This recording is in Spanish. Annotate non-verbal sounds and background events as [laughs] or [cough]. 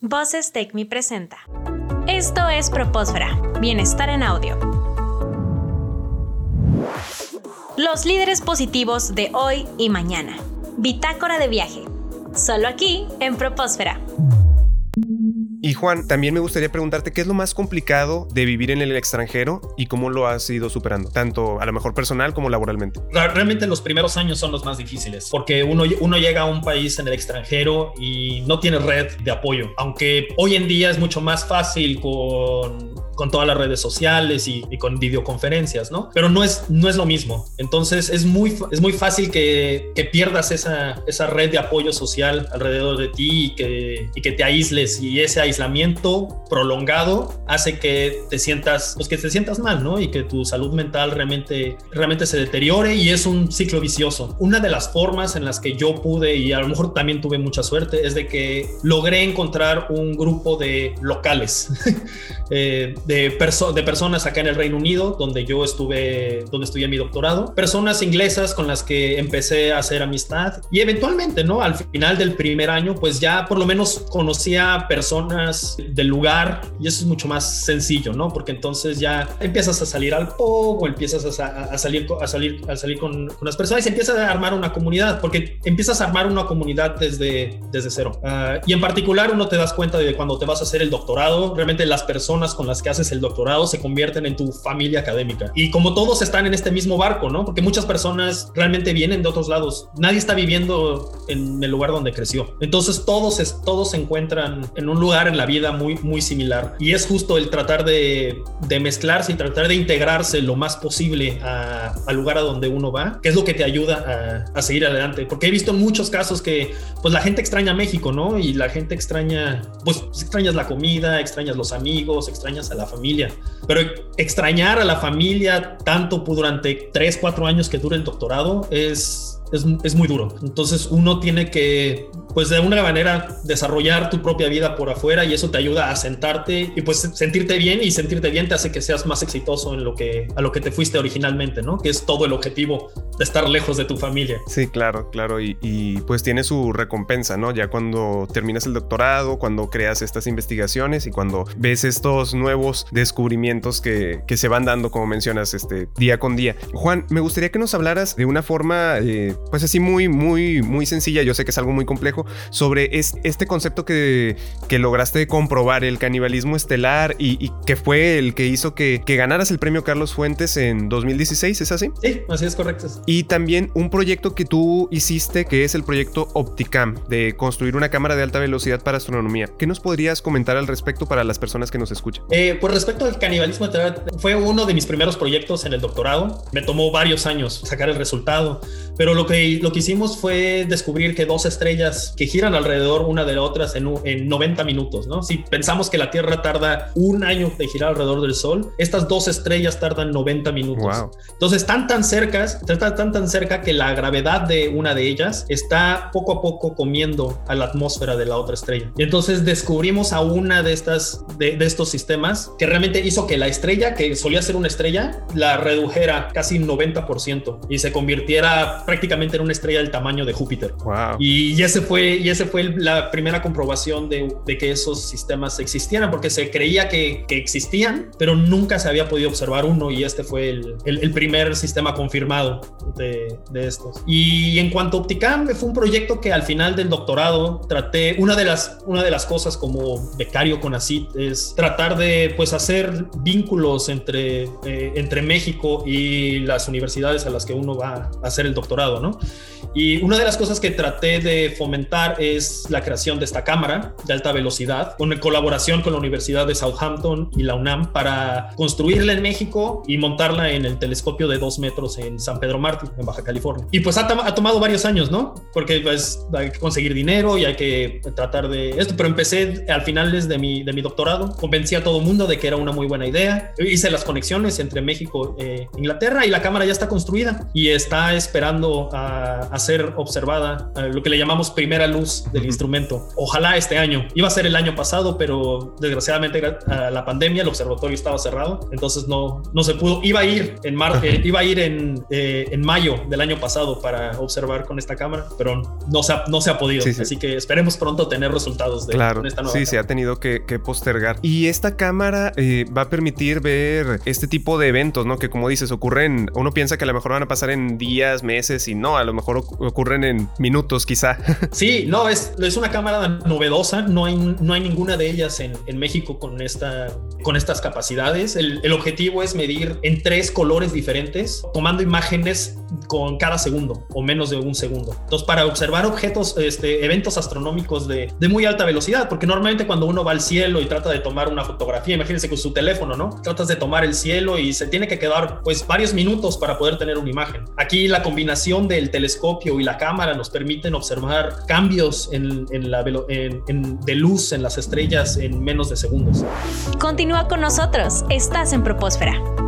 Voces Take Me presenta. Esto es Propósfera, Bienestar en Audio. Los líderes positivos de hoy y mañana. Bitácora de viaje. Solo aquí en Propósfera. Y Juan, también me gustaría preguntarte qué es lo más complicado de vivir en el extranjero y cómo lo has ido superando, tanto a lo mejor personal como laboralmente. Realmente los primeros años son los más difíciles, porque uno, uno llega a un país en el extranjero y no tiene red de apoyo, aunque hoy en día es mucho más fácil con con todas las redes sociales y, con videoconferencias, ¿no? Pero no es, no es lo mismo. Entonces es muy, es muy fácil que, que pierdas esa, esa red de apoyo social alrededor de ti y que, y que te aísles y ese aislamiento prolongado hace que te sientas, pues que te sientas mal, ¿no? Y que tu salud mental realmente, realmente se deteriore y es un ciclo vicioso. Una de las formas en las que yo pude y a lo mejor también tuve mucha suerte es de que logré encontrar un grupo de locales [laughs] eh, de, de personas acá en el Reino Unido, donde yo estuve, donde estudié mi doctorado, personas inglesas con las que empecé a hacer amistad y eventualmente, ¿no? Al final del primer año, pues ya por lo menos conocía personas del lugar y eso es mucho más sencillo, ¿no? Porque entonces ya empiezas a salir al pub o empiezas a, salir, a salir, a salir con, con, las personas y empiezas a armar una comunidad, porque empiezas a armar una comunidad desde, desde cero. Ah, y en particular uno te das cuenta de cuando te vas a hacer el doctorado, realmente las personas con las que el doctorado se convierten en tu familia académica. Y como todos están en este mismo barco, ¿no? Porque muchas personas realmente vienen de otros lados. Nadie está viviendo en el lugar donde creció. Entonces todos, todos se encuentran en un lugar en la vida muy, muy similar. Y es justo el tratar de, de mezclarse y tratar de integrarse lo más posible al lugar a donde uno va, que es lo que te ayuda a, a, seguir adelante. Porque he visto muchos casos que pues la gente extraña México, ¿no? Y la gente extraña, pues extrañas la comida, extrañas los amigos, extrañas a la familia. Pero extrañar a la familia tanto durante 3, 4 años que dura el doctorado es es, muy duro. Entonces uno tiene que, pues de una manera, desarrollar tu propia vida por afuera y eso te ayuda a sentarte y pues sentirte bien y sentirte bien te hace que seas más exitoso en lo que, a lo que te fuiste originalmente, ¿no? Que es todo el objetivo estar lejos de tu familia. Sí, claro, claro. Y, y pues tiene su recompensa, ¿no? Ya cuando terminas el doctorado, cuando creas estas investigaciones y cuando ves estos nuevos descubrimientos que, que se van dando, como mencionas, este, día con día. Juan, me gustaría que nos hablaras de una forma... Eh, pues así muy, muy, muy sencilla, yo sé que es algo muy complejo, sobre este concepto que, que lograste comprobar, el canibalismo estelar y, que fue el que hizo que, que, ganaras el premio Carlos Fuentes en 2016, ¿es así? Sí, así es correcto. Y también un proyecto que tú hiciste, que es el proyecto Opticam, de construir una cámara de alta velocidad para astronomía. ¿Qué nos podrías comentar al respecto para las personas que nos escuchan? Eh, pues respecto al canibalismo fue uno de mis primeros proyectos en el doctorado. Me tomó varios años sacar el resultado, pero lo que, lo que hicimos fue descubrir que dos estrellas que giran alrededor una de otras en, en 90 minutos, ¿no? Si pensamos que la Tierra tarda un año de girar alrededor del Sol, estas dos estrellas tardan 90 minutos. Entonces, están tan cercas, están tan, tan cerca que la gravedad de una de ellas está poco a poco comiendo a la atmósfera de la otra estrella. Y entonces descubrimos a una de estas, de, de estos sistemas que realmente hizo que la estrella, que solía ser una estrella, la redujera casi 90% y se convirtiera prácticamente en una estrella del tamaño de Júpiter. Y, ese fue, y ese fue la primera comprobación de, que esos sistemas existieran, porque se creía que, existían, pero nunca se había podido observar uno y este fue el, primer sistema confirmado de, estos. Y en cuanto a Opticam, fue un proyecto que al final del doctorado traté, una de las, una de las cosas como becario con ACID es tratar de pues hacer vínculos entre, eh, entre México y las universidades a las que uno va a hacer el doctorado, ¿no? Y una de las cosas que traté de fomentar es la creación de esta cámara de alta velocidad, con colaboración con la Universidad de Southampton y la UNAM para construirla en México y montarla en el telescopio de dos metros en San Pedro Mártir, en Baja California. Y pues ha, ha tomado varios años, ¿no? Porque pues hay que conseguir dinero y hay que tratar de esto, pero empecé al final de mi, de mi doctorado, convencí a todo mundo de que era una muy buena idea, hice las conexiones entre México e Inglaterra y la cámara ya está construida y está esperando a, ser observada, lo que le llamamos primera luz del instrumento. Ojalá este año. Iba a ser el año pasado, pero desgraciadamente la pandemia, el observatorio estaba cerrado, entonces no, no se pudo. Iba a ir en, mar, eh, iba a ir en, eh, en mayo del año pasado para observar con esta cámara, pero no se ha, no se ha podido. Así que esperemos pronto tener resultados de claro, esta nueva. Sí, se ha tenido que, postergar. Y esta cámara eh, va a permitir ver este tipo de eventos, ¿no? Que como dices, ocurren, uno piensa que a lo mejor van a pasar en días, meses y no, a lo mejor ocurren en minutos quizá. [laughs] Sí, no, es, es una cámara novedosa, no hay, no hay ninguna de ellas en, en México con, esta, con estas capacidades. El, objetivo es medir en tres colores diferentes, tomando imágenes con cada segundo o menos de un segundo. Entonces, para observar objetos, este, eventos astronómicos de, de, muy alta velocidad, porque normalmente cuando uno va al cielo y trata de tomar una fotografía, imagínense con su teléfono, ¿no? Tratas de tomar el cielo y se tiene que quedar pues varios minutos para poder tener una imagen. Aquí la combinación del telescopio y la cámara nos permiten observar cambios en, en la en, de luz en las estrellas en menos de segundos. Continúa con nosotros, estás en Propósfera.